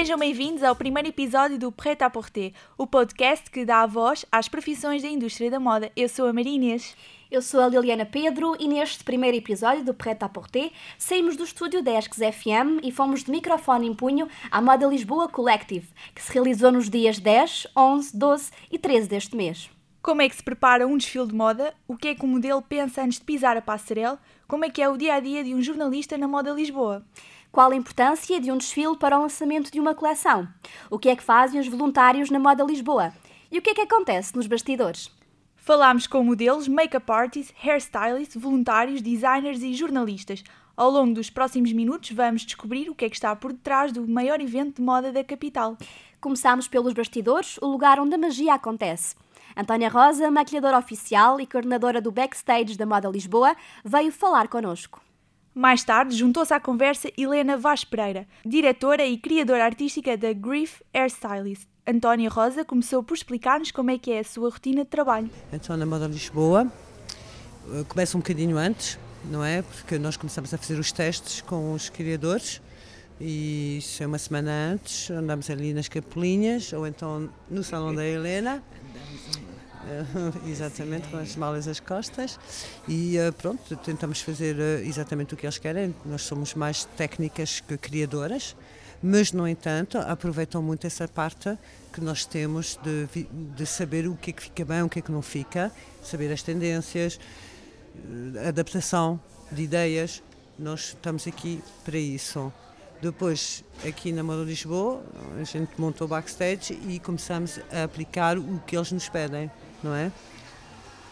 Sejam bem-vindos ao primeiro episódio do Prêt à Porter, o podcast que dá a voz às profissões da indústria da moda. Eu sou a Maria Inês. Eu sou a Liliana Pedro e neste primeiro episódio do Prêt à Porter saímos do estúdio da Esques FM e fomos de microfone em punho à Moda Lisboa Collective, que se realizou nos dias 10, 11, 12 e 13 deste mês. Como é que se prepara um desfile de moda? O que é que o modelo pensa antes de pisar a passarela? Como é que é o dia a dia de um jornalista na Moda Lisboa? Qual a importância de um desfile para o lançamento de uma coleção? O que é que fazem os voluntários na Moda Lisboa? E o que é que acontece nos bastidores? Falámos com modelos, make-up artists, hairstylists, voluntários, designers e jornalistas. Ao longo dos próximos minutos vamos descobrir o que é que está por detrás do maior evento de moda da capital. Começamos pelos bastidores, o lugar onde a magia acontece. Antónia Rosa, maquilhadora oficial e coordenadora do backstage da Moda Lisboa, veio falar connosco. Mais tarde, juntou-se à conversa Helena Vaz Pereira, diretora e criadora artística da Grief Hairstylist. Antónia Rosa começou por explicar-nos como é que é a sua rotina de trabalho. Então, na Moda Lisboa, eh, começa um bocadinho antes, não é? Porque nós começamos a fazer os testes com os criadores e isso é uma semana antes, andamos ali nas capelinhas ou então no salão da Helena exatamente, com as malas às costas e uh, pronto, tentamos fazer uh, exatamente o que eles querem. Nós somos mais técnicas que criadoras, mas, no entanto, aproveitam muito essa parte que nós temos de, de saber o que é que fica bem, o que é que não fica, saber as tendências, uh, adaptação de ideias. Nós estamos aqui para isso. Depois, aqui na Moda Lisboa, a gente montou o backstage e começamos a aplicar o que eles nos pedem não é?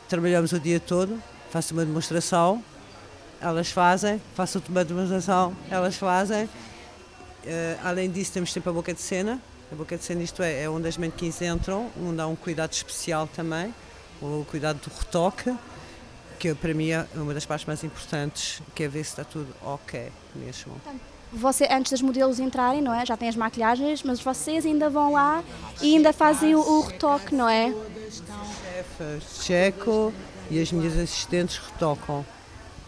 Trabalhamos o dia todo, faço uma demonstração, elas fazem, faço uma demonstração, elas fazem. Uh, além disso, temos sempre a boca de cena. A boca de cena, isto é, é onde as manequins entram, onde há um cuidado especial também, o cuidado do retoque, que para mim é uma das partes mais importantes, que é ver se está tudo ok mesmo. Você, antes dos modelos entrarem, não é? Já tem as maquilhagens, mas vocês ainda vão lá e ainda fazem o, o retoque, não é? Chefe checo e as minhas assistentes retocam.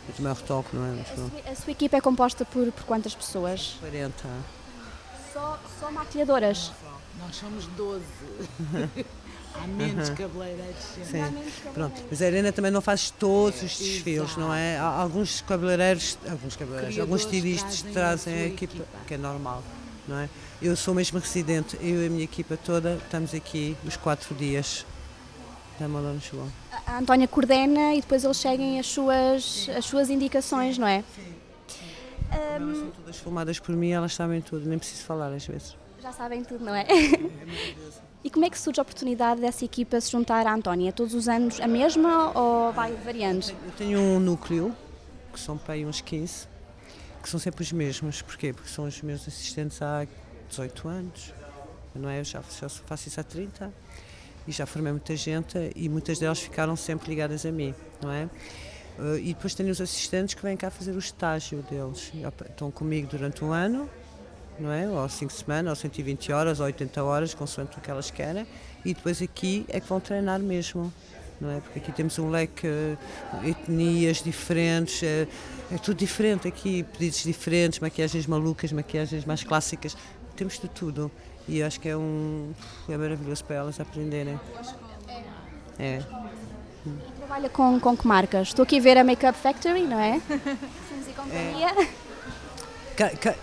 Eu também retoco, não é? A sua, a sua equipa é composta por, por quantas pessoas? 40. Só, só maquilhadoras? Nós somos 12. Há menos uhum. cabeleireiros. Sim, pronto. Mas a Helena também não faz todos os desfiles, não é? Há alguns cabeleireiros, alguns cabeleireiros, alguns estilistas trazem a equipa, equipa, que é normal, não é? Eu sou mesmo residente, eu e a minha equipa toda estamos aqui os quatro dias da Moda Lisboa. A Antónia coordena e depois eles seguem as suas, as suas indicações, não é? Sim. Um... Elas são todas filmadas por mim, elas sabem tudo, nem preciso falar às vezes. Já sabem tudo, não é? e como é que surge a oportunidade dessa equipa se juntar à Antónia? Todos os anos a mesma ou vai variando? Eu tenho um núcleo, que são para aí uns 15, que são sempre os mesmos. Porquê? Porque são os meus assistentes há 18 anos, não é? Eu já, faço isso há 30 e já formei muita gente e muitas delas ficaram sempre ligadas a mim, não é? Uh, e depois tenho os assistentes que vêm cá fazer o estágio deles. Estão comigo durante um ano, não é? Ou 5 semanas, ou 120 horas, ou 80 horas, consoante o que elas querem. E depois aqui é que vão treinar mesmo, não é? Porque aqui temos um leque de etnias diferentes, é, é tudo diferente aqui, pedidos diferentes, maquiagens malucas, maquiagens mais clássicas, temos de tudo. E acho que é um é maravilhoso para elas aprenderem. É. Trabalha com, com que marcas? Estou aqui a ver a Makeup Factory, não é? e companhia. É.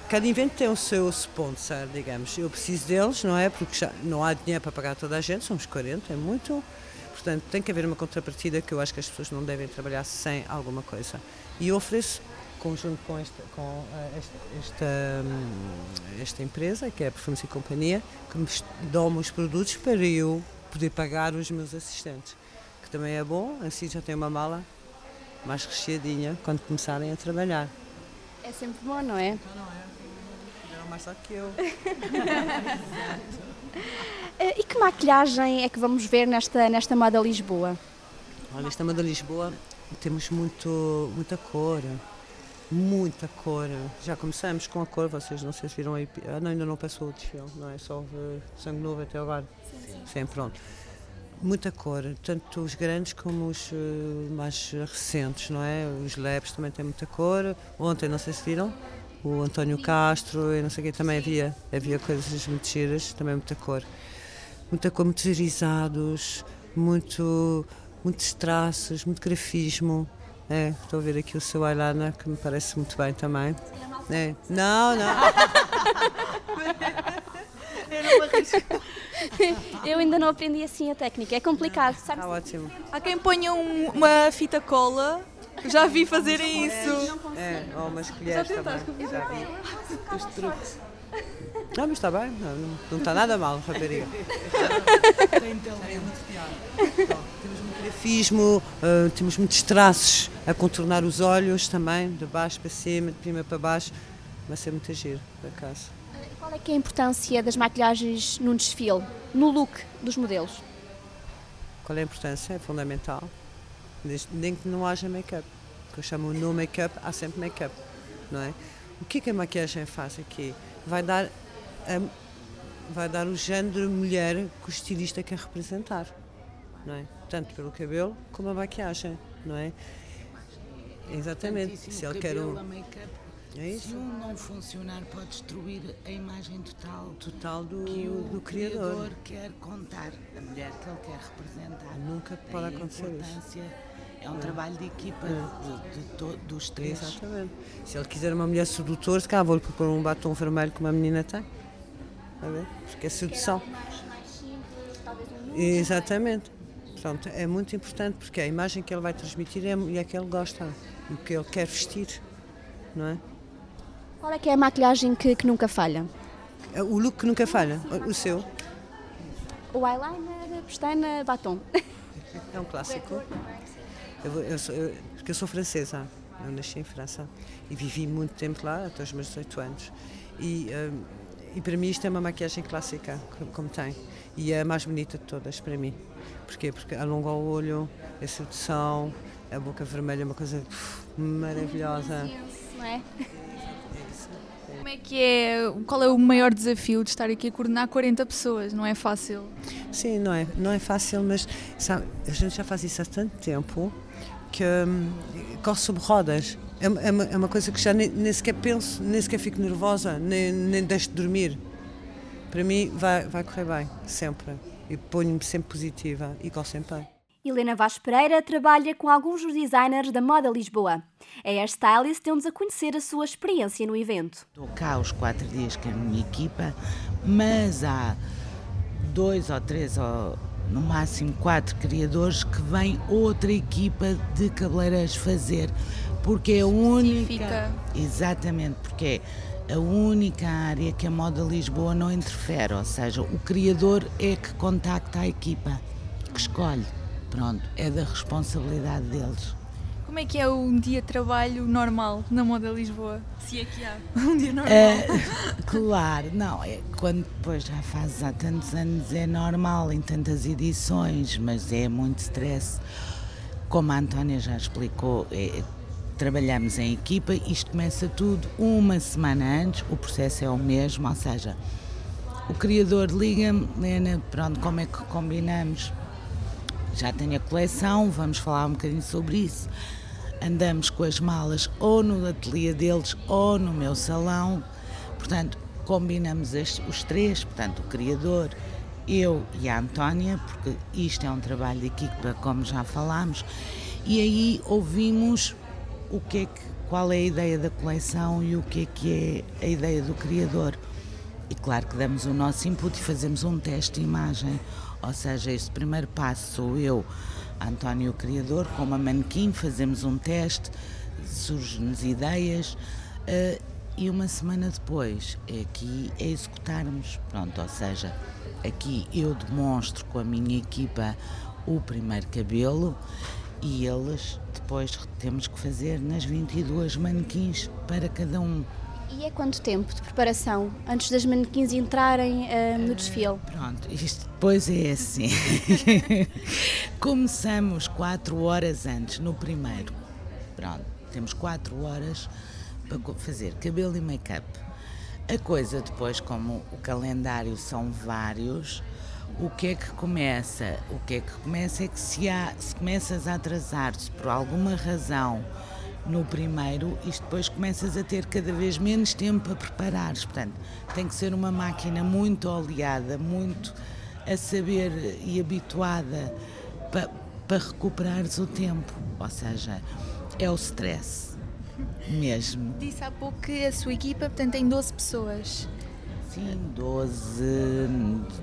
Cada evento tem o seu sponsor, digamos. Eu preciso deles, não é? Porque já não há dinheiro para pagar toda a gente, somos 40, é muito. Portanto, tem que haver uma contrapartida que eu acho que as pessoas não devem trabalhar sem alguma coisa. E eu ofereço conjunto com esta, com eh, esta, esta, hum, esta empresa, que é a Perfumes e Companhia, que me dão os produtos para eu poder pagar os meus assistentes, que também é bom, assim já tem uma mala mais recheadinha quando começarem a trabalhar. É sempre bom, não é? Não mais só que eu. E que maquilhagem é que vamos ver nesta, nesta moda Lisboa? Olha, esta moda Lisboa temos muito, muita cor, muita cor. Já começamos com a cor, vocês não sei se viram aí. Ah, não, ainda não passou o desfile, não é? Só sangue novo até agora. Sim, sim. pronto. Muita cor, tanto os grandes como os eh, mais recentes, não é? Os leves também têm muita cor. Ontem, não sei se viram, o António Castro e não sei o quê, também havia, havia coisas muito giras, também muita cor. Muita cor, muitos irisados, muito, muitos traços, muito grafismo. É, estou a ver aqui o seu eyeliner que me parece muito bem também. É. Não, não. Eu ainda não aprendi assim a técnica, é complicado, sabe? Está ótimo. Há quem ponha um- uma fita cola. Já vi fazerem isso. É, ou umas colheres também. Já vi. Os truques. Não, mas está bem, não, não, não está nada mal, rapariga. Temos muito grafismo, ah, temos muitos traços a contornar os olhos também, de baixo para cima, de cima para baixo. Vai ser muito giro, por acaso. Qual é que é a importância das maquilhagens num desfile, no look dos modelos? Qual é a importância? É fundamental. Nem que não haja make-up. Que eu chamo no make-up, há sempre make-up, não é? O que é que a maquiagem faz aqui? Vai dar, a- vai dar o género mulher que o estilista quer representar, não é? Tanto pelo cabelo como a maquiagem, não é? Exatamente. Se ele quer um... a. É Se um não funcionar, pode destruir a imagem total Total do, que o do criador. quer contar, a mulher que ele quer representar. Nunca Daí pode a acontecer isso. É um trabalho de equipa de, de to- dos três. Exatamente. Se ele quiser uma mulher sedutora, se calhar vou-lhe pôr um batom vermelho que uma menina tem. Está a ver? Porque é sedução. Exatamente. Pronto, é muito importante porque a imagem que ele vai transmitir é, e é que ele gosta, e o que ele quer vestir, não é? Qual é que é a maquilhagem que, que nunca falha? É O look que nunca falha, o seu, O eyeliner, pestana, batom. é um clássico. Eu, eu sou, eu- porque eu sou francesa, eu nasci em França e vivi muito tempo lá, até os meus 18 anos. E, hum, e para mim isto é uma maquiagem clássica, co- como tem. E é a mais bonita de todas para mim. Porquê? Porque alonga o olho, a sedução, a boca vermelha é uma coisa uf, maravilhosa. Não é? Como é que é? Qual é o maior desafio de estar aqui a coordenar 40 pessoas? Não é fácil. Sim, não é, não é fácil, mas sabe, a gente já faz isso há tanto tempo que hum, corre sobre rodas. É, é uma, é uma coisa que já nem, nem sequer penso, nem sequer fico nervosa, nem, nem deixo de dormir. Para mim vai, vai correr bem, sempre. E ponho-me sempre positiva e corre sempre bem. Helena Vaz Pereira trabalha com alguns dos designers da Moda Lisboa. É hairstylist deu-nos a conhecer a sua experiência no evento. Estou cá os quatro dias com a minha equipa, mas há dois ou três, ou no máximo quatro criadores que vem outra equipa de cabeleireiros fazer, porque é a única. Exatamente, porque é a única área que a Moda Lisboa não interfere, ou seja, o criador é que contacta a equipa, que escolhe. Pronto, é da responsabilidade deles. Como é que é um dia de trabalho normal na Moda Lisboa? Se é que há um dia normal. É, claro, não, é, quando depois já fazes há tantos anos é normal em tantas edições, mas é muito stress. Como a Antónia já explicou, é, trabalhamos em equipa, isto começa tudo uma semana antes, o processo é o mesmo, ou seja, o criador liga-me, Lena, pronto, como é que combinamos? Já tenho a coleção, vamos falar um bocadinho sobre isso. Andamos com as malas ou no ateliê deles ou no meu salão. Portanto, combinamos estes- os três, portanto, o criador, eu e a Antónia, porque isto é um trabalho de equipa, como já falámos, e aí ouvimos o que é que, qual é a ideia da coleção e o que é que é a ideia do criador. E claro que damos o nosso input e fazemos um teste de imagem. Ou seja, este primeiro passo sou eu, António Criador, com uma manequim, fazemos um teste, surgem-nos ideias eh, e uma semana depois é aqui é executarmos. Pronto, ou seja, aqui eu demonstro com a minha equipa o primeiro cabelo e eles depois temos que fazer nas 22 manequins para cada um. E é quanto tempo de preparação antes das manequins entrarem uh, no desfile? Pronto, isto depois é assim. Começamos 4 horas antes, no primeiro. Pronto, temos 4 horas para fazer cabelo e make-up. A coisa depois, como o calendário são vários, o que é que começa? O que é que começa é que se, há, se começas a atrasar-se por alguma razão no primeiro, isto depois começas a ter cada vez menos tempo a preparar-se. Portanto, tem que ser uma máquina muito oleada, muito a saber e habituada para pa recuperares o tempo. Ou seja, é o stress mesmo. Disse há pouco que a sua equipa portanto, tem 12 pessoas. Sim, 12,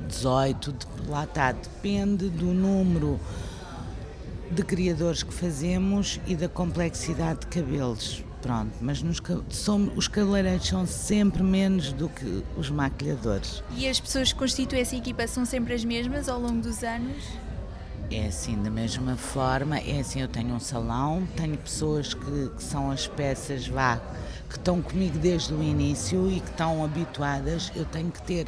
18, lá está, depende do número de criadores que fazemos e da complexidade de cabelos. Pronto, mas nos, somos, os cabeleireiros são sempre menos do que os maquilhadores. E as pessoas que constituem essa equipa são sempre as mesmas ao longo dos anos? É assim, da mesma forma, é assim, eu tenho um salão, tenho pessoas que, que são as peças, vá, que estão comigo desde o início e que estão habituadas, eu tenho que ter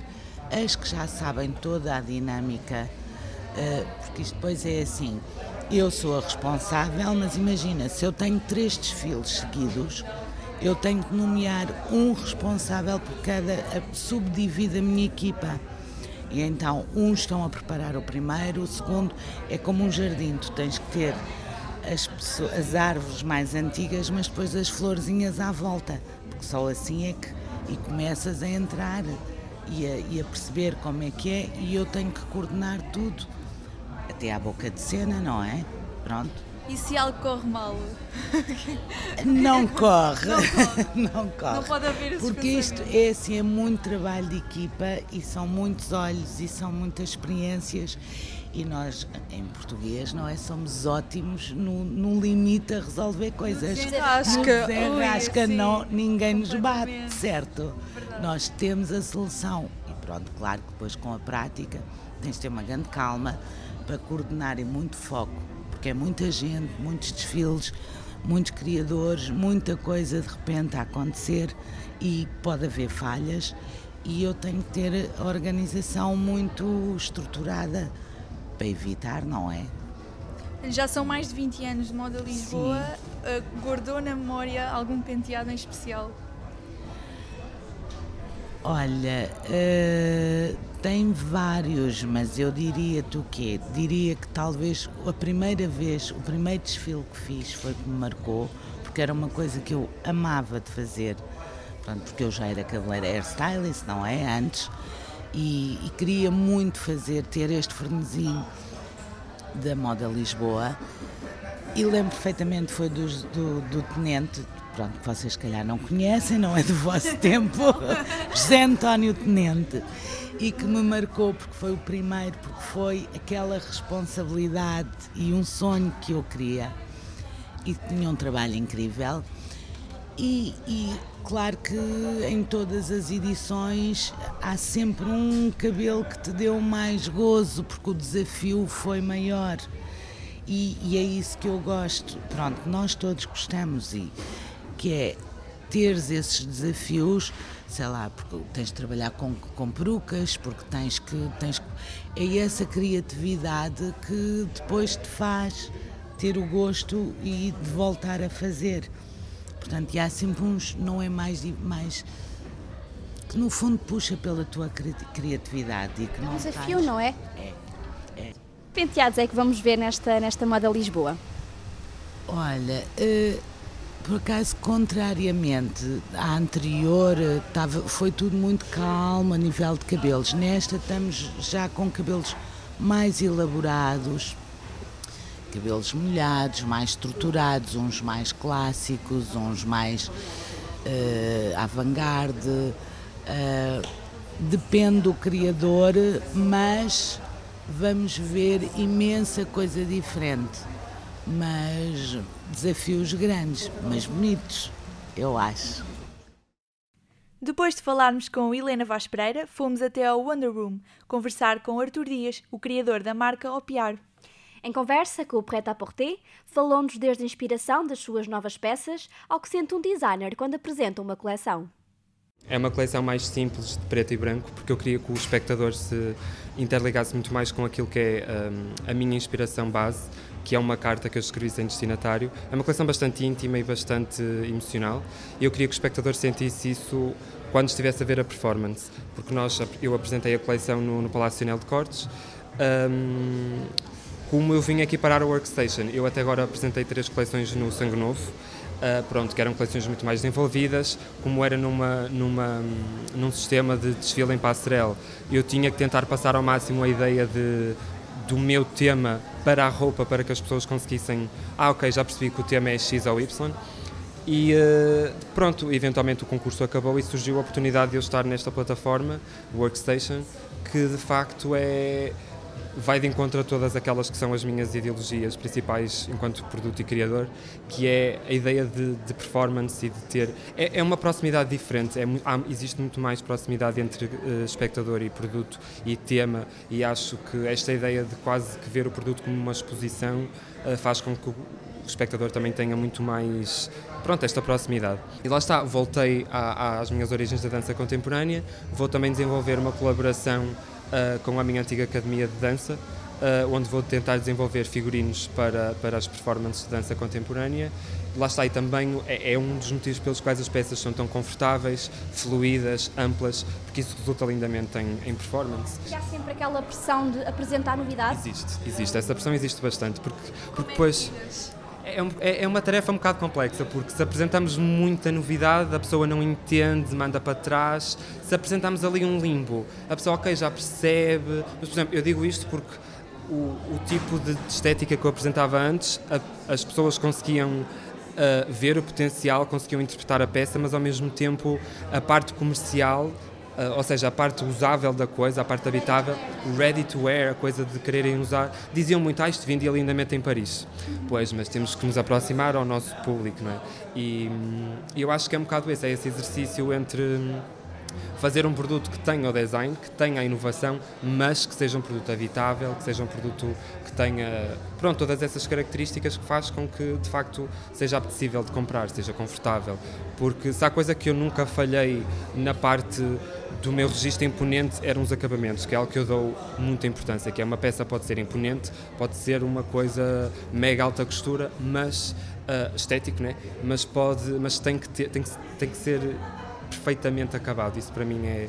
as que já sabem toda a dinâmica, uh, porque isto depois é assim, eu sou a responsável, mas imagina, se eu tenho três desfiles seguidos, eu tenho que nomear um responsável por cada, subdivide a minha equipa. E então, uns estão a preparar o primeiro, o segundo é como um jardim, tu tens que ter as, as árvores mais antigas, mas depois as florzinhas à volta, porque só assim é que e começas a entrar e a, e a perceber como é que é e eu tenho que coordenar tudo até à boca de cena, não é? Pronto. E se algo corre mal? Não corre. Não corre. Não, corre. Não pode haver Porque isto é assim, é muito trabalho de equipa e são muitos olhos e são muitas experiências e nós, em português, não é? Somos ótimos no, no limite a resolver coisas. Rasca. No rasca, não, ninguém nos bate, certo? Verdade. Nós temos a solução. E pronto, claro que depois com a prática tens de ter uma grande calma para coordenar e muito foco, porque é muita gente, muitos desfiles, muitos criadores, muita coisa de repente a acontecer e pode haver falhas e eu tenho que ter a organização muito estruturada para evitar, não é? Já são mais de 20 anos de moda Lisboa. Uh, guardou na memória algum penteado em especial? Olha, uh, tem vários, mas eu diria-te o quê? Diria que talvez a primeira vez, o primeiro desfile que fiz foi que me marcou, porque era uma coisa que eu amava de fazer, Pronto, porque eu já era cabeleireira hairstylist, não é? Antes, e, e queria muito fazer, ter este fornezinho da Moda Lisboa. E lembro perfeitamente, foi do, do, do tenente, pronto, que vocês se calhar não conhecem, não é do vosso tempo, José António Tenente e que me marcou porque foi o primeiro, porque foi aquela responsabilidade e um sonho que eu queria e tinha um trabalho incrível. E, e, claro que em todas as edições há sempre um cabelo que te deu mais gozo porque o desafio foi maior. E, e é isso que eu gosto. Pronto, nós todos gostamos e que é teres esses desafios sei lá, porque tens de trabalhar com, com perucas, porque tens que, tens É essa criatividade que depois te faz ter o gosto e de voltar a fazer. Portanto, e há sempre uns, não é mais, mais que no fundo puxa pela tua criatividade e que não. É um desafio, não é? É. é. Penteados é que vamos ver nesta, nesta moda Lisboa? Olha, uh, por acaso, contrariamente à anterior, estava, foi tudo muito calmo a nível de cabelos. Nesta estamos já com cabelos mais elaborados, cabelos molhados, mais estruturados, uns mais clássicos, uns mais uh, avant-garde. Uh, depende do criador, mas vamos ver imensa coisa diferente mas desafios grandes, mas bonitos, eu acho. Depois de falarmos com Helena Vaz Pereira, fomos até ao Wonder Room conversar com Artur Dias, o criador da marca Opiar. Em conversa com o Pret à Porter, falou-nos desde a inspiração das suas novas peças ao que sente um designer quando apresenta uma coleção. É uma coleção mais simples, de preto e branco, porque eu queria que o espectador se interligasse muito mais com aquilo que é um, a minha inspiração base, que é uma carta que eu escrevi sem destinatário. É uma coleção bastante íntima e bastante emocional, e eu queria que o espectador sentisse isso quando estivesse a ver a performance, porque nós, eu apresentei a coleção no, no Palácio Nacional de Cortes. Um, como eu vim aqui parar a Workstation, eu até agora apresentei três coleções no Sangue Novo, Uh, pronto, que eram coleções muito mais desenvolvidas, como era numa, numa, num sistema de desfile em passarela, eu tinha que tentar passar ao máximo a ideia de, do meu tema para a roupa, para que as pessoas conseguissem, ah ok, já percebi que o tema é X ou Y, e uh, pronto, eventualmente o concurso acabou e surgiu a oportunidade de eu estar nesta plataforma, Workstation, que de facto é vai de encontro a todas aquelas que são as minhas ideologias principais enquanto produto e criador, que é a ideia de, de performance e de ter. É, é uma proximidade diferente, é, há, existe muito mais proximidade entre uh, espectador e produto e tema, e acho que esta ideia de quase que ver o produto como uma exposição uh, faz com que o espectador também tenha muito mais pronto, esta proximidade. E lá está, voltei a, às minhas origens da dança contemporânea, vou também desenvolver uma colaboração uh, com a minha antiga academia de dança, uh, onde vou tentar desenvolver figurinos para, para as performances de dança contemporânea. Lá está, e também é, é, um dos motivos pelos quais as peças são tão confortáveis, fluídas, amplas, porque isso resulta lindamente em, em performance. E há sempre aquela pressão de apresentar novidades? Existe, existe. Essa pressão existe bastante, porque, porque depois é, é, é, uma tarefa um bocado complexa, porque se apresentamos muita novidade, a pessoa não entende, manda para trás. Se apresentamos ali um limbo, a pessoa, ok, já percebe. Mas, por exemplo, eu digo isto porque o, o tipo de estética que eu apresentava antes, a, as pessoas conseguiam uh, ver o potencial, conseguiam interpretar a peça, mas ao mesmo tempo a parte comercial ou seja, a parte usável da coisa, a parte habitável, o ready to wear, a coisa de quererem usar, diziam muito, ah, isto vendia lindamente em Paris. Pois, mas temos que nos aproximar ao nosso público, não é? E hum, eu acho que é um bocado esse, é esse exercício entre hum, fazer um produto que tenha o design, que tenha a inovação, mas que seja um produto habitável, que seja um produto que tenha, pronto, todas essas características que faz com que, de facto, seja apetecível de comprar, seja confortável. Porque se há coisa que eu nunca falhei na parte do meu registro imponente eram os acabamentos, que é algo que eu dou muita importância, que é uma peça pode ser imponente, pode ser uma coisa mega alta costura, mas uh, estético, né? Mas pode, mas tem que ter, tem que, tem que ser perfeitamente acabado. Isso para mim é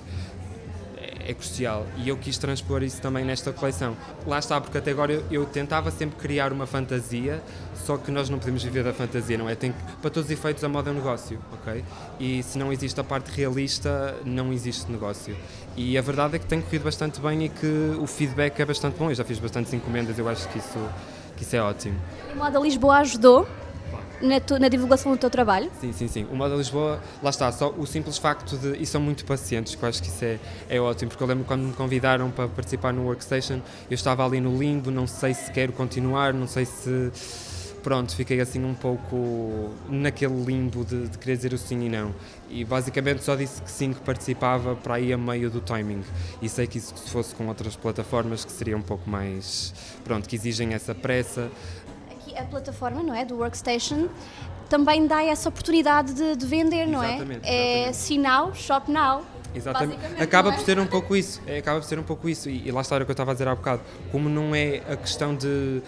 é crucial e eu quis transpor isso também nesta coleção. Lá está, porque até agora eu, eu, tentava sempre criar uma fantasia, só que nós não podemos viver da fantasia, não é? Tem para todos os efeitos a moda é um negócio, ok? E se não existe a parte realista, não existe negócio. E a verdade é que tem corrido bastante bem e que o feedback é bastante bom. Eu já fiz bastantes encomendas, eu acho que isso, que isso é ótimo. E a Moda Lisboa ajudou na, tu, na, divulgação do teu trabalho? Sim, sim, sim. O Moda Lisboa, lá está, só o simples facto de. E são muito pacientes, que eu acho que isso é, é ótimo, porque eu lembro quando me convidaram para participar no Workstation, eu estava ali no limbo, não sei se quero continuar, não sei se. Pronto, fiquei assim um pouco naquele limbo de, de querer dizer o sim e não. E basicamente só disse que sim, que participava para ir a meio do timing. E sei que isso se fosse com outras plataformas que seria um pouco mais. Pronto, que exigem essa pressa a plataforma, não é, do Workstation, também dá essa oportunidade de, de vender, não é? Exatamente, É sinal, shop now. Exatamente. Acaba por ser um pouco isso. É, acaba por ser um pouco isso. E, e lá está o que eu estava a dizer há bocado. Como não é a questão de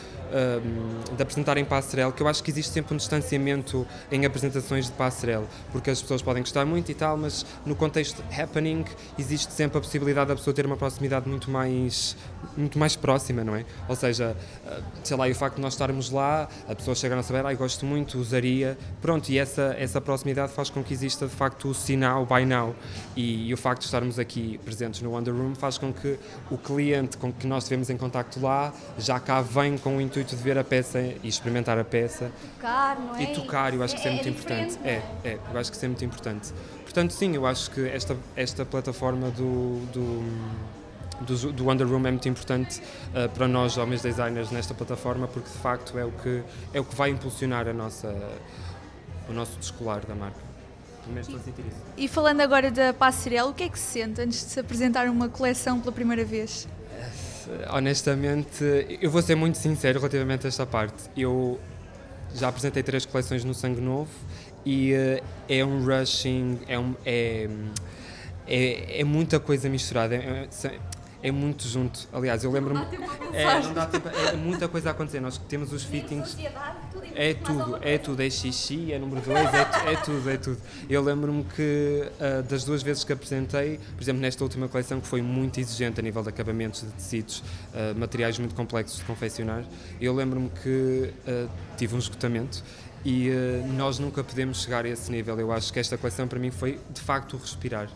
de apresentar em passarela, que eu acho que existe sempre um distanciamento em apresentações de passarela, porque as pessoas podem gostar muito e tal, mas no contexto happening existe sempre a possibilidade da pessoa ter uma proximidade muito mais, muito mais próxima, não é? Ou seja, ah, sei lá, e o facto de nós estarmos lá, a pessoa chegar a saber, ah, gosto muito, usaria, pronto, e essa, essa proximidade faz com que exista de facto o sinal, o buy now, e, e o facto de estarmos aqui presentes no Wonder Room faz com que o cliente com que nós estivemos em contacto lá já cá vem com o intuito intuito de ver a peça e experimentar a peça. Tocar, não é? E tocar, eu acho que isso é, é muito importante. É, é, eu acho que isso é muito importante. Portanto, sim, eu acho que esta, esta plataforma do, do do, do Wonder Room é muito importante uh, para nós, homens designers, nesta plataforma, porque de facto é o que, é o que vai impulsionar a nossa, o nosso descolar da marca. E falando agora da passarela, o que é que se sente antes de se apresentar uma coleção pela primeira vez? Honestamente, eu vou ser muito sincero relativamente a esta parte. Eu já apresentei três coleções no Sangue Novo e uh, é um rushing, é, um, é, é, é muita coisa misturada. É, é muito junto. Aliás, eu lembro-me. É, não dá tempo. É muita coisa a acontecer. Nós temos os fittings. É tudo, é tudo. É xixi, é número 2, é, é tudo, é tudo. Eu lembro-me que uh, das duas vezes que apresentei, por exemplo, nesta última coleção, que foi muito exigente a nível de acabamentos de tecidos, uh, materiais muito complexos de confeccionar, eu lembro-me que uh, tive um esgotamento e uh, nós nunca podemos chegar a esse nível. Eu acho que esta coleção para mim foi de facto respirar.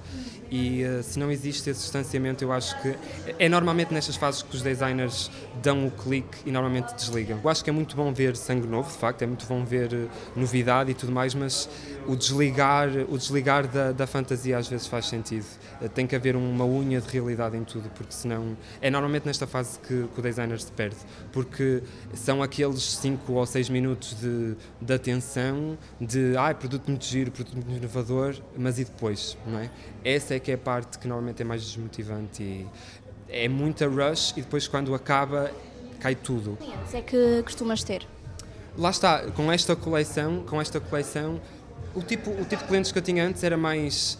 E uh, se não existe esse distanciamento, eu acho que é normalmente nestas fases que os designers dão o clique e normalmente desligam. Eu acho que é muito bom ver sangue novo, de facto, é muito bom ver uh, novidade e tudo mais, mas o desligar, o desligar da, da fantasia às vezes faz sentido. tem que haver uma unha de realidade em tudo, porque senão é normalmente nesta fase que, que o designer se perde, porque são aqueles 5 ou 6 minutos de, de de atenção de ah, produto muito giro, produto muito inovador, mas e depois, não é? Essa é que é a parte que normalmente é mais desmotivante e é muita rush e depois quando acaba cai tudo. Clientes é que costumas ter? Lá está, com esta coleção, com esta coleção, o tipo, o tipo de clientes que eu tinha antes era mais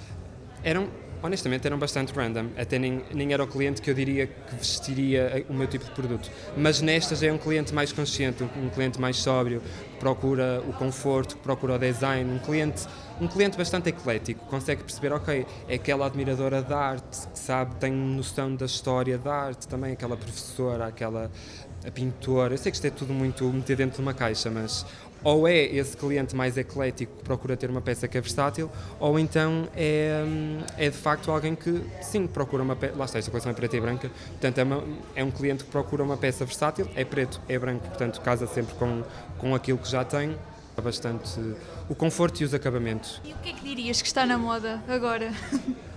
eram honestamente eram bastante random. Até nem, nem era o cliente que eu diria que vestiria o meu tipo de produto. Mas nestas é um cliente mais consciente, um, cliente mais sóbrio, que procura o conforto, que procura o design, um cliente, um cliente bastante eclético, consegue perceber, ok, é aquela admiradora da arte, que sabe, tem noção da história da arte, também aquela professora, aquela pintora. Eu sei que isto é tudo muito metido dentro de uma caixa, mas ou é esse cliente mais eclético que procura ter uma peça que é versátil, ou então é, é de facto alguém que, sim, procura uma peça. Lá está, esta coleção é preta e branca, portanto é, uma, é um cliente que procura uma peça versátil, é preto, é branco, portanto casa sempre com, com aquilo que já tem. Bastante o conforto e os acabamentos. E o que é que dirias que está na moda agora?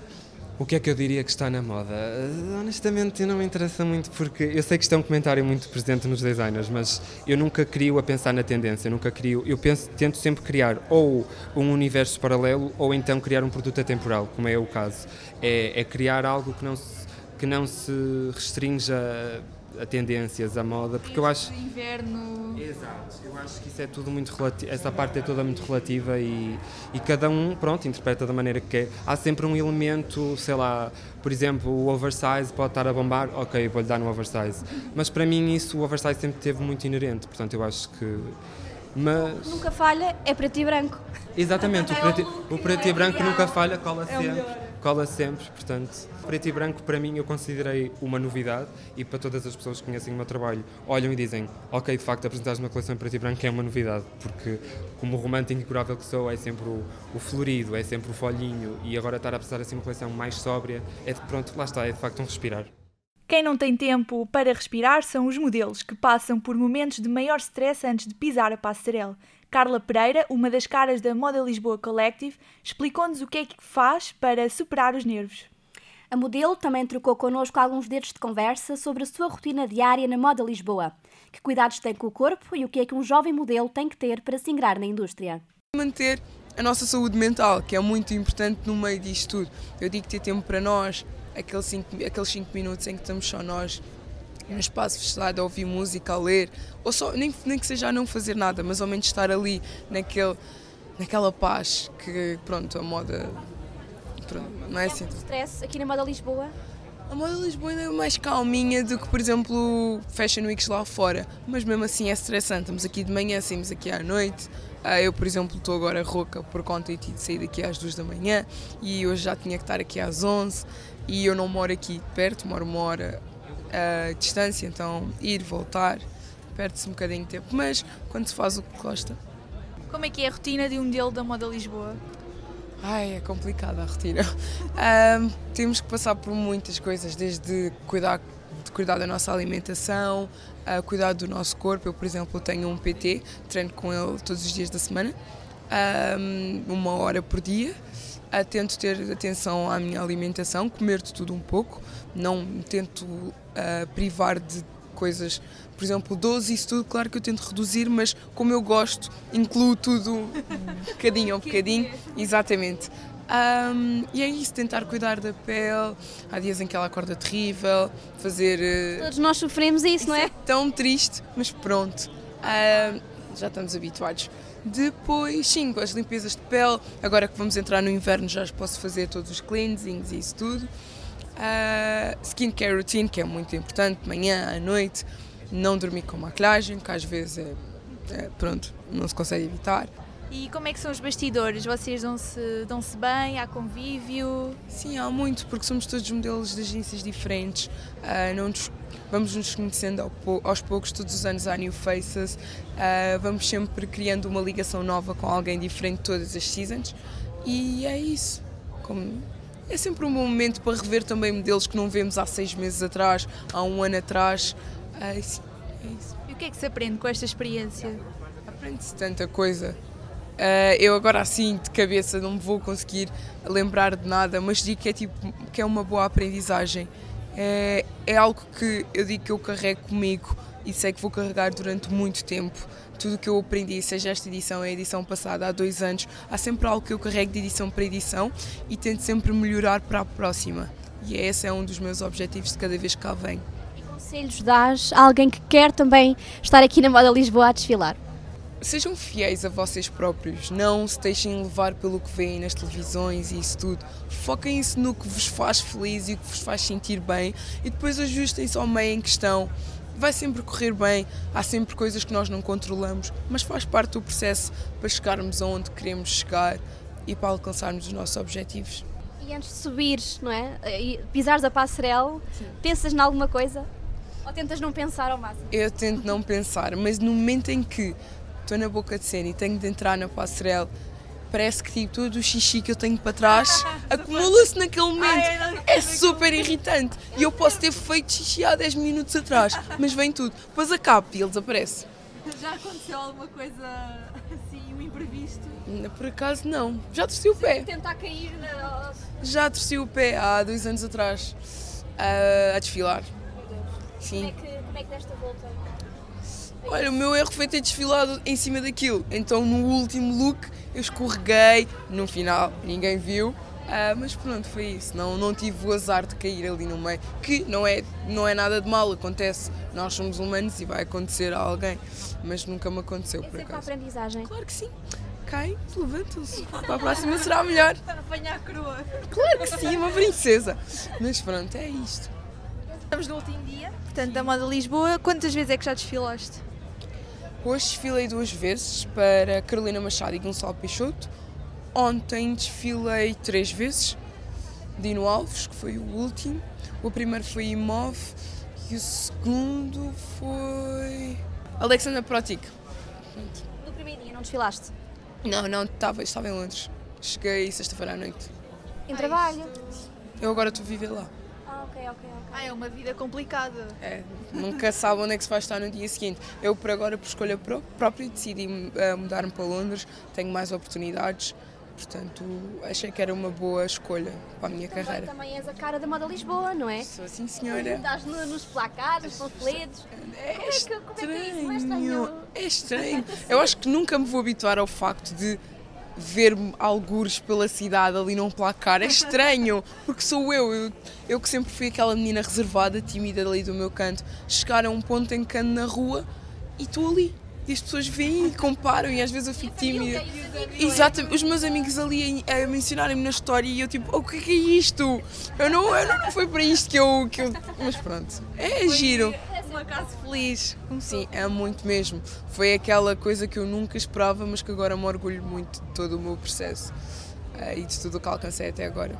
O que é que eu diria que está na moda? Uh, honestamente, não me interessa muito porque eu sei que isto é um comentário muito presente nos designers, mas eu nunca crio a pensar na tendência, nunca crio. Eu penso, tento sempre criar ou um universo paralelo ou então criar um produto atemporal, como é o caso. É, é criar algo que não se, que não se restrinja a tendências, a moda, porque eu acho. inverno. Exato, eu acho que isso é tudo muito relativo, essa parte é toda muito relativa e, e cada um, pronto, interpreta da maneira que quer. Há sempre um elemento, sei lá, por exemplo, o oversize pode estar a bombar, ok, vou-lhe dar no oversize. Mas para mim isso, o oversize sempre teve muito inerente, portanto eu acho que. Mas... Nunca falha, é preto e branco. Exatamente, o preto, o preto e branco nunca falha, cola sempre cola sempre, portanto, preto e branco para mim eu considerei uma novidade e para todas as pessoas que conhecem o meu trabalho olham e dizem, ok, de facto apresentares uma coleção em preto e branco é uma novidade, porque como romântico incurável que sou é sempre o, o, florido, é sempre o folhinho e agora estar a apresentar assim uma coleção mais sóbria, é de, pronto, lá está, é de facto um respirar. Quem não tem tempo para respirar são os modelos, que passam por momentos de maior stress antes de pisar a passarela. Carla Pereira, uma das caras da Moda Lisboa Collective, explicou-nos o que é que faz para superar os nervos. A modelo também trocou connosco alguns dedos de conversa sobre a sua rotina diária na Moda Lisboa. Que cuidados tem com o corpo e o que é que um jovem modelo tem que ter para se ingrar na indústria. Manter a nossa saúde mental, que é muito importante no meio disto tudo. Eu digo ter tempo para nós, aqueles 5 aqueles cinco minutos em que estamos só nós no espaço fechado a ouvir música, a ler, ou só, nem, nem que seja a não fazer nada, mas ao menos estar ali naquele, naquela paz que, pronto, a moda. Pronto, não é assim. stress aqui na Moda Lisboa? A moda Lisboa ainda é mais calminha do que, por exemplo, Fashion Weeks lá fora. Mas mesmo assim é estressante. Estamos aqui de manhã, saímos aqui à noite. Ah, eu, por exemplo, estou agora rouca por conta de sair daqui às duas da manhã e hoje já tinha que estar aqui às 11 e eu não moro aqui perto, moro uma hora a distância, então ir, voltar, perde-se um bocadinho de tempo, mas quando se faz o que gosta. Como é que é a rotina de um modelo da Moda Lisboa? Ai, é complicada a rotina. Um, temos que passar por muitas coisas, desde cuidar, de cuidar da nossa alimentação, cuidar do nosso corpo. Eu, por exemplo, tenho um PT, treino com ele todos os dias da semana, um, uma hora por dia. Uh, tento ter atenção à minha alimentação, comer de tudo um pouco, não tento uh, privar de coisas, por exemplo, doce, isso tudo, claro que eu tento reduzir, mas como eu gosto, incluo tudo bocadinho a bocadinho, exatamente. Um, e é isso, tentar cuidar da pele. Há dias em que ela acorda terrível, fazer. Uh, Todos nós sofremos isso, isso não é? é? tão triste, mas pronto. Uh, já estamos habituados. Depois, sim, com as limpezas de pele. Agora que vamos entrar no inverno, já posso fazer todos os cleansings e isso tudo. Uh, skincare routine, que é muito importante, de manhã, à noite. Não dormir com maquilhagem, que às vezes é, é pronto, não se consegue evitar. E como é que são os bastidores? Vocês dão-se dão -se bem? Há convívio? Sim, há muito, porque somos todos modelos de agências diferentes. Uh, não nos, vamos nos conhecendo ao, aos poucos, todos os anos há new faces. Uh, vamos sempre criando uma ligação nova com alguém diferente todas as seasons. E é isso. Como, é sempre um bom momento para rever também modelos que não vemos há seis meses atrás, há um ano atrás. Uh, sim, é isso. E o que é que se aprende com esta experiência? Aprende-se tanta coisa. Uh, eu agora assim de cabeça não me vou conseguir lembrar de nada, mas digo que é, tipo, que é uma boa aprendizagem. É, é algo que eu digo que eu carrego comigo e sei que vou carregar durante muito tempo. Tudo o que eu aprendi, seja esta edição, a edição passada, há dois anos, há sempre algo que eu carrego de edição para edição e tento sempre melhorar para a próxima. E esse é um dos meus objetivos de cada vez que cá venho. Que conselhos dás a alguém que quer também estar aqui na Moda Lisboa a desfilar? sejam fiéis a vocês próprios, não se deixem levar pelo que veem nas televisões e isso tudo. Foquem-se no que vos faz feliz e o que vos faz sentir bem e depois ajustem-se ao meio em questão. Vai sempre correr bem, há sempre coisas que nós não controlamos, mas faz parte do processo para chegarmos aonde queremos chegar e para alcançarmos os nossos objetivos. E antes de subires, não é? E pisares a passarela, pensas em alguma coisa? Ou tentas não pensar ao máximo? Eu tento não pensar, mas no momento em que estou na boca de cena e tenho de entrar na passarela, parece que tipo, todo o xixi que eu tenho para trás acumula-se naquele momento. É super irritante. E eu posso ter feito xixi há 10 minutos atrás, mas vem tudo. Depois acabo e ele desaparece. Já aconteceu alguma coisa assim, um imprevisto? Por acaso não. Já torci o pé. Tentar cair na... Já torci o pé há dois anos atrás a, a desfilar. Sim. Como é que, como é que desta volta? Olha, o meu erro foi ter desfilado em cima daquilo. Então no último look eu escorreguei, no final ninguém viu. Uh, mas pronto, foi isso. Não, não tive o azar de cair ali no meio. Que não é, não é nada de mal, acontece. Nós somos humanos e vai acontecer a alguém. Mas nunca me aconteceu, é por acaso. aprendizagem. Claro que sim. Cai, levanta-se. Para a próxima será melhor. Para apanhar a coroa. Claro que sim, uma princesa. Mas pronto, é isto. Estamos no último dia, portanto, da Moda Lisboa. Quantas vezes é que já desfilaste? Hoje desfilei duas vezes para Carolina Machado e Gonçalo Peixoto. Ontem desfilei três vezes. Dino Alves, que foi o último. O primeiro foi Imov e o segundo foi. Alexandra Protic. No primeiro dia não desfilaste? Não, não, estava, estava em Londres. Cheguei sexta-feira à noite. Em trabalho? Eu agora estou a viver lá. Ah, ok, ok. Ah, é uma vida complicada. É, nunca sabe onde é que se vai estar no dia seguinte. Eu, por agora, por escolha própria, decidi uh, mudar-me para Londres, tenho mais oportunidades, portanto, achei que era uma boa escolha para a minha também, carreira. Também és a cara da moda Lisboa, não é? Sou sim, senhora. Estás no, nos placares, nos panfletos. É como, é que, como é que é isso? É estranho? É estranho. Eu acho que nunca me vou habituar ao facto de ver-me algures pela cidade ali num placar. É estranho, porque sou eu, eu, eu que sempre fui aquela menina reservada, tímida ali do meu canto, chegar a um ponto em que ando na rua e estou ali. E as pessoas veem e comparam e às vezes eu fico tímida. Exatamente, os meus amigos ali a, a mencionarem-me na história e eu tipo, oh, o que é, que é isto? Eu não, eu não foi para isto que eu, que eu. Mas pronto, é giro. Um acaso feliz. Sim, é muito mesmo. Foi aquela coisa que eu nunca esperava, mas que agora me orgulho muito de todo o meu processo uh, e de tudo o que alcancei até agora.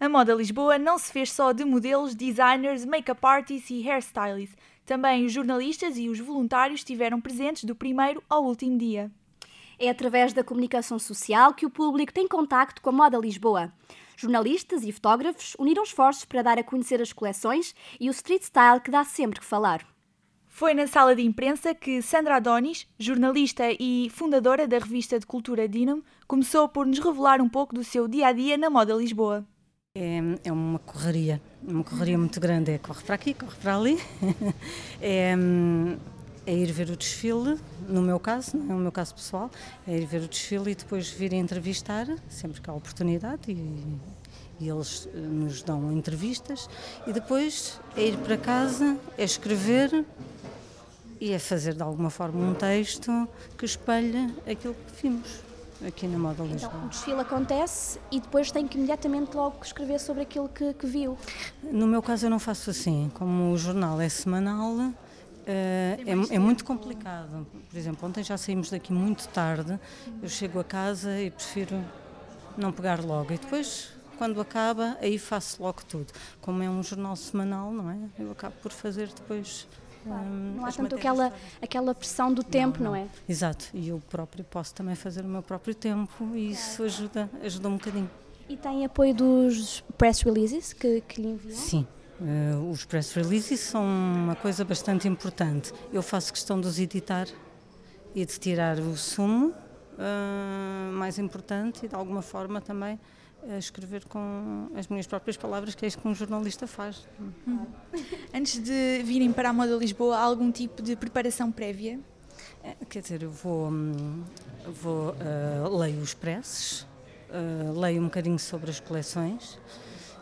A Moda Lisboa não se fez só de modelos, designers, make-up artists e hairstylists. Também os jornalistas e os voluntários estiveram presentes do primeiro ao último dia. É através da comunicação social que o público tem contacto com a Moda Lisboa. Jornalistas e fotógrafos uniram esforços para dar a conhecer as coleções e o street style que dá sempre que falar. Foi na sala de imprensa que Sandra Adonis, jornalista e fundadora da revista de cultura Dinamo, começou por nos revelar um pouco do seu dia a dia na Moda Lisboa. É, é uma correria, uma correria muito grande. É corre para aqui, corre para ali. É, é ir ver o desfile, no meu caso, não é o meu caso pessoal, é ir ver o desfile e depois vir entrevistar, sempre que há oportunidade, e, e eles eh, nos dão entrevistas, e depois é ir para casa, é escrever e é fazer de alguma forma um texto que espelhe aquilo que vimos aqui na Moda Lisboa. Então, o desfile acontece e depois tem que imediatamente logo escrever sobre aquilo que, que viu. No meu caso eu não faço assim, como o jornal é semanal, é, é, é, muito complicado. Por exemplo, ontem já saímos daqui muito tarde, eu chego a casa e prefiro não pegar logo. E depois, quando acaba, aí faço logo tudo. Como é um jornal semanal, não é? Eu acabo por fazer depois. Claro. Hum, não há tanto aquela, aquela pressão do tempo, não, não. não, é? Exato, e eu próprio posso também fazer o meu próprio tempo e isso ajuda, ajuda um bocadinho. E tem apoio dos press releases que, que lhe enviam? Sim, Uh, os press releases são uma coisa bastante importante. Eu faço questão de os editar e de tirar o sumo uh, mais importante e de alguma forma também uh, escrever com as minhas próprias palavras, que é isso que um jornalista faz. Hum. Antes de virem para a Moda Lisboa, há algum tipo de preparação prévia? quer dizer, eu vou, hum, vou leio os presses, leio um bocadinho sobre as coleções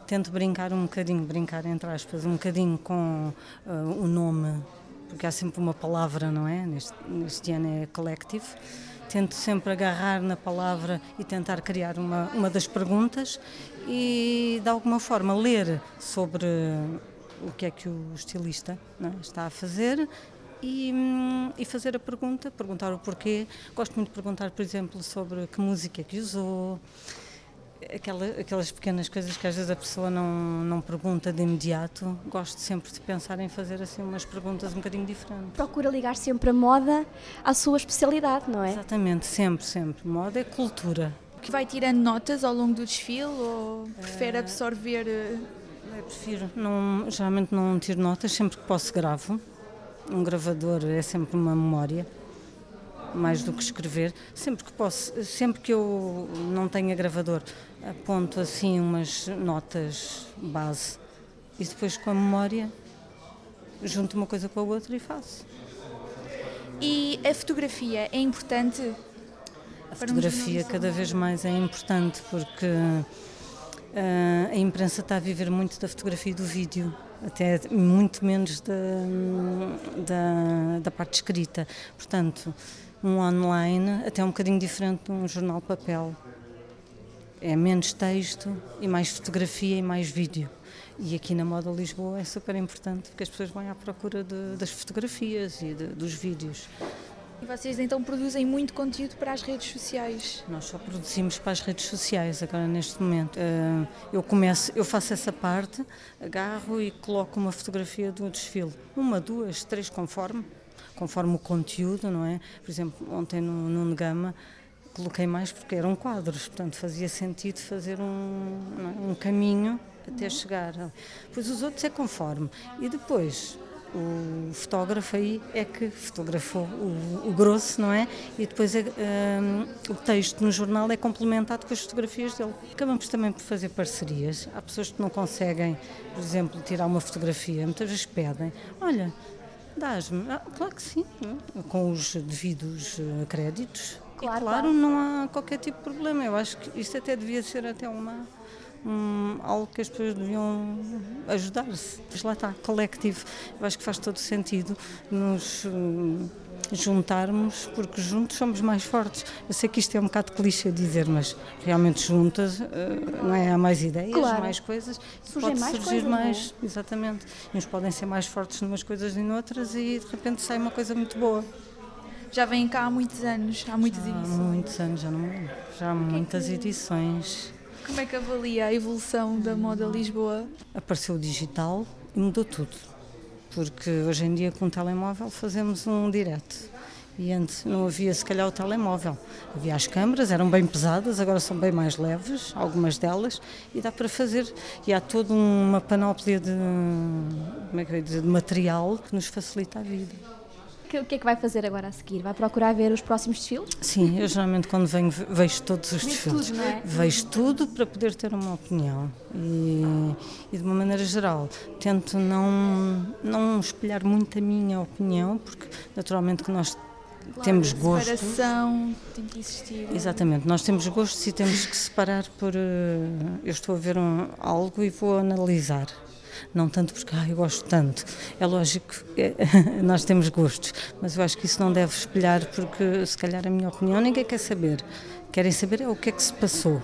tento brincar um bocadinho, brincar entre aspas, um bocadinho com uh, o nome, porque há sempre uma palavra, não é? Neste, neste ano é collective. Tento sempre agarrar na palavra e tentar criar uma, uma das perguntas e, de alguma forma, ler sobre o que é que o estilista é? está a fazer e, e, fazer a pergunta, perguntar o porquê. Gosto muito de perguntar, por exemplo, sobre que música é que usou, aquela, aquelas pequenas coisas que às vezes a pessoa não, não pergunta de imediato, gosto sempre de pensar em fazer assim umas perguntas um bocadinho diferentes. Procura ligar sempre a moda à sua especialidade, não é? Exatamente, sempre, sempre. Moda é cultura. Que vai tirando notas ao longo do desfile ou prefere absorver? Eh, Eu prefiro, não, geralmente não tiro notas, sempre que posso gravo. Um gravador é sempre uma memória mais do que escrever. Sempre que posso, sempre que eu não tenha gravador, aponto assim umas notas base e depois com a memória junto uma coisa com a outra e faço. E a fotografia é importante? A fotografia cada vez mais é importante porque uh, a imprensa está a viver muito da fotografia e do vídeo, até muito menos da, da, da parte escrita. Portanto, um online até um bocadinho diferente de um jornal papel. É menos texto e mais fotografia e mais vídeo. E aqui na Moda Lisboa é super importante porque as pessoas vão à procura de, das fotografias e de, dos vídeos. E vocês então produzem muito conteúdo para as redes sociais? Nós só produzimos para as redes sociais agora neste momento. Eh, eu começo, eu faço essa parte, agarro e coloco uma fotografia do desfile, uma, duas, três conforme conforme o conteúdo, não é? Por exemplo, ontem no, no Gama coloquei mais porque eram quadros, portanto fazia sentido fazer um, é? um caminho até chegar. Pois os outros é conforme. E depois o fotógrafo aí é que fotografou o, o grosso, não é? E depois é, um, o texto no jornal é complementado com as fotografias dele. Acabamos também por fazer parcerias. Há pessoas que não conseguem, por exemplo, tirar uma fotografia, muitas vezes pedem, olha, Dás-me? Ah, claro que sim, com os devidos uh, créditos. Claro, e, claro, não há qualquer tipo de problema. Eu acho que isto até devia ser até uma, um, algo que as pessoas deviam ajudar-se. Mas lá está, coletivo. Eu acho que faz todo sentido nos uh, juntarmos, porque juntos somos mais fortes. Eu sei que isto é um bocado clichê dizer, mas realmente juntas uh, não é? há mais ideias, claro. mais coisas, Surgem pode mais surgir coisas, mais, é? exatamente. E uns podem ser mais fortes numas coisas e noutras e de repente sai uma coisa muito boa. Já vêm cá há muitos anos, há muitas já edições. Há muitos anos, já, não, já há muitas edições. Como é que avalia a evolução da moda Lisboa? Apareceu o digital e mudou tudo porque hoje em dia com o telemóvel fazemos um direto. E antes não havia se calhar o telemóvel. Havia as câmaras, eram bem pesadas, agora são bem mais leves, algumas delas, e dá para fazer. E há toda uma panóplia de, como é que dizer, de material que nos facilita a vida. Que- O que é que vai fazer agora a seguir? Vai procurar ver os próximos desfiles? Sim, eu geralmente quando venho ve- vejo todos os desfiles. tudo, é? Vejo tudo para poder ter uma opinião. E, e de uma maneira geral, tento não, não espelhar muito a minha opinião, porque naturalmente que nós temos gostos. Separação tem que existir. Exatamente, nós temos gostos e temos que separar por. eh, Eu estou a ver um, algo e vou analisar. Não tanto porque ah, eu gosto tanto. É lógico que nós temos gostos, mas eu acho que isso não deve espelhar porque, se calhar, a minha opinião ninguém quer saber. Querem saber é o que é que se passou.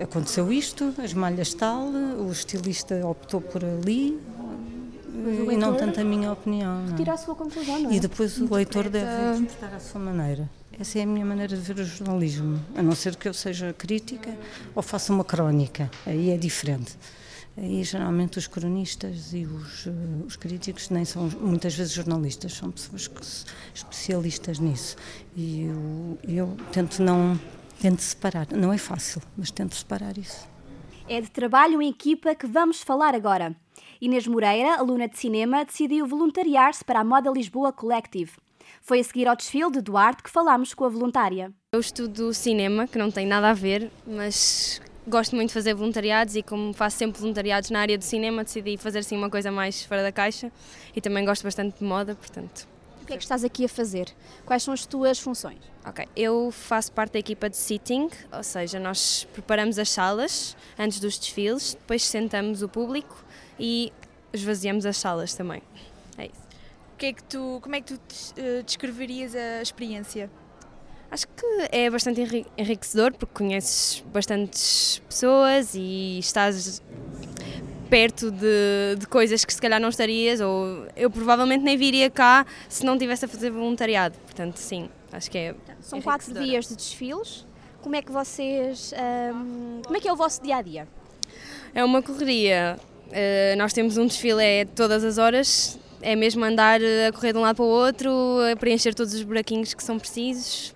Aconteceu isto, as malhas tal, o estilista optou por ali e não tanto a minha opinião. não. Tira a sua conclusão, não é? E depois o leitor deve interpretar à sua maneira. Essa é a minha maneira de ver o jornalismo, a não ser que eu seja crítica ou faça uma crónica, aí é diferente. Aí geralmente os cronistas e os, eh, os críticos nem são muitas vezes jornalistas, são pessoas que especialistas nisso. E eu, eu tento não tento separar, não é fácil, mas tento separar isso. É de trabalho em equipa que vamos falar agora. Inês Moreira, aluna de cinema, decidiu voluntariar-se para a Moda Lisboa Collective. Foi a seguir ao desfile de Duarte que falámos com a voluntária. Eu estudo cinema, que não tem nada a ver, mas gosto muito de fazer voluntariados e como faço sempre voluntariados na área do cinema, decidi fazer assim uma coisa mais fora da caixa e também gosto bastante de moda, portanto. O que é que estás aqui a fazer? Quais são as tuas funções? Ok, eu faço parte da equipa de sitting, ou seja, nós preparamos as salas antes dos desfiles, depois sentamos o público e esvaziamos as salas também. É isso. O que é que tu, como é que tu eh, descreverias a experiência? Acho que é bastante enri- enriquecedor porque conheces bastantes pessoas e estás perto de, de coisas que se calhar não estarias ou eu provavelmente nem viria cá se não tivesse a fazer voluntariado. Portanto, sim, acho que é. São quatro dias de desfiles. Como é que vocês. ahm, como é que é o vosso dia a dia? É uma correria. Eh, nós temos um desfile é todas as horas, é mesmo andar eh, a correr de um lado para o outro, a preencher todos os buraquinhos que são precisos.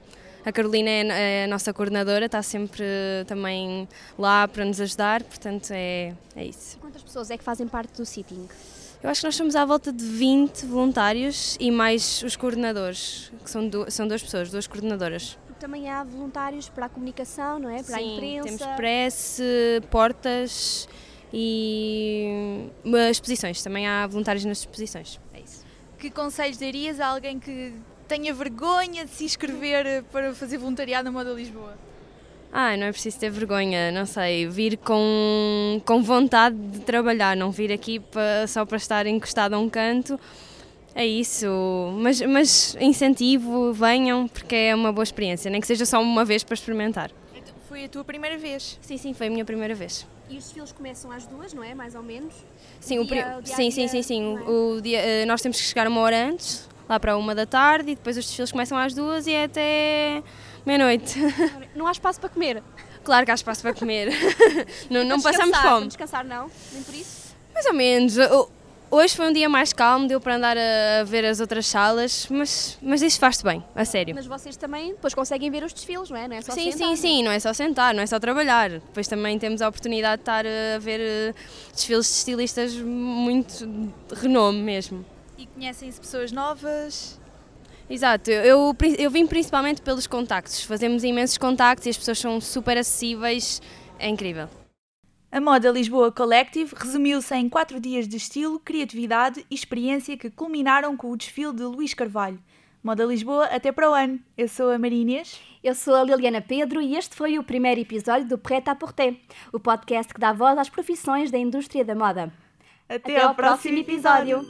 A Carolina é, é a nossa coordenadora, está sempre eh, também lá para nos ajudar, portanto é, é isso. Quantas pessoas é que fazem parte do sitting? Eu acho que nós somos à volta de 20 voluntários e mais os coordenadores, que são, du- são duas pessoas, duas coordenadoras. Porque também há voluntários para a comunicação, não é? Para a Sim, imprensa. temos press, portas e eh, exposições. Também há voluntários nas exposições. É isso. Que conselhos darias a alguém que tenha vergonha de se inscrever eh, para fazer voluntariado na Moda Lisboa? Ah, não é preciso ter vergonha, não sei, vir com, com vontade de trabalhar, não vir aqui pa- só para estar encostado a um canto. É isso, mas, mas incentivo, venham, porque é uma boa experiência, nem que seja só uma vez para experimentar. Então, Foi a tua primeira vez. Sim, sim, foi a minha primeira vez. E os desfiles começam às duas, não é? Mais ou menos. Sim, O dia- o dia sim, sim, sim, sim. não é? O, o dia, eh, nós temos que chegar uma hora antes, lá para uma da tarde, e depois os desfiles começam às duas e é até meia-noite. Não há espaço para comer. Claro que há espaço para comer. não não passamos fome. descansar, não? Nem por isso? Mais ou menos. Hoje foi um dia mais calmo, deu para andar a ver as outras salas, mas, mas isso faz-te bem, a sério. Mas vocês também depois conseguem ver os desfiles, não é? Não é só Sim, sentar, sim, sim, não é só sentar, não é só trabalhar. Depois também temos a oportunidade de estar a ver eh, desfiles de estilistas muito de renome mesmo. E conhecem-se pessoas novas. Exato, eu, eu, vim principalmente pelos contactos. Fazemos imensos contactos e as pessoas são super acessíveis, é incrível. A Moda Lisboa Collective resumiu-se em quatro dias de estilo, criatividade e experiência que culminaram com o desfile de Luís Carvalho. Moda Lisboa, até para o ano. Eu sou a Maria Inês. Eu sou a Liliana Pedro e este foi o primeiro episódio do Preta à Porter, o podcast que dá voz às profissões da indústria da moda. Até, Até ao próximo episódio.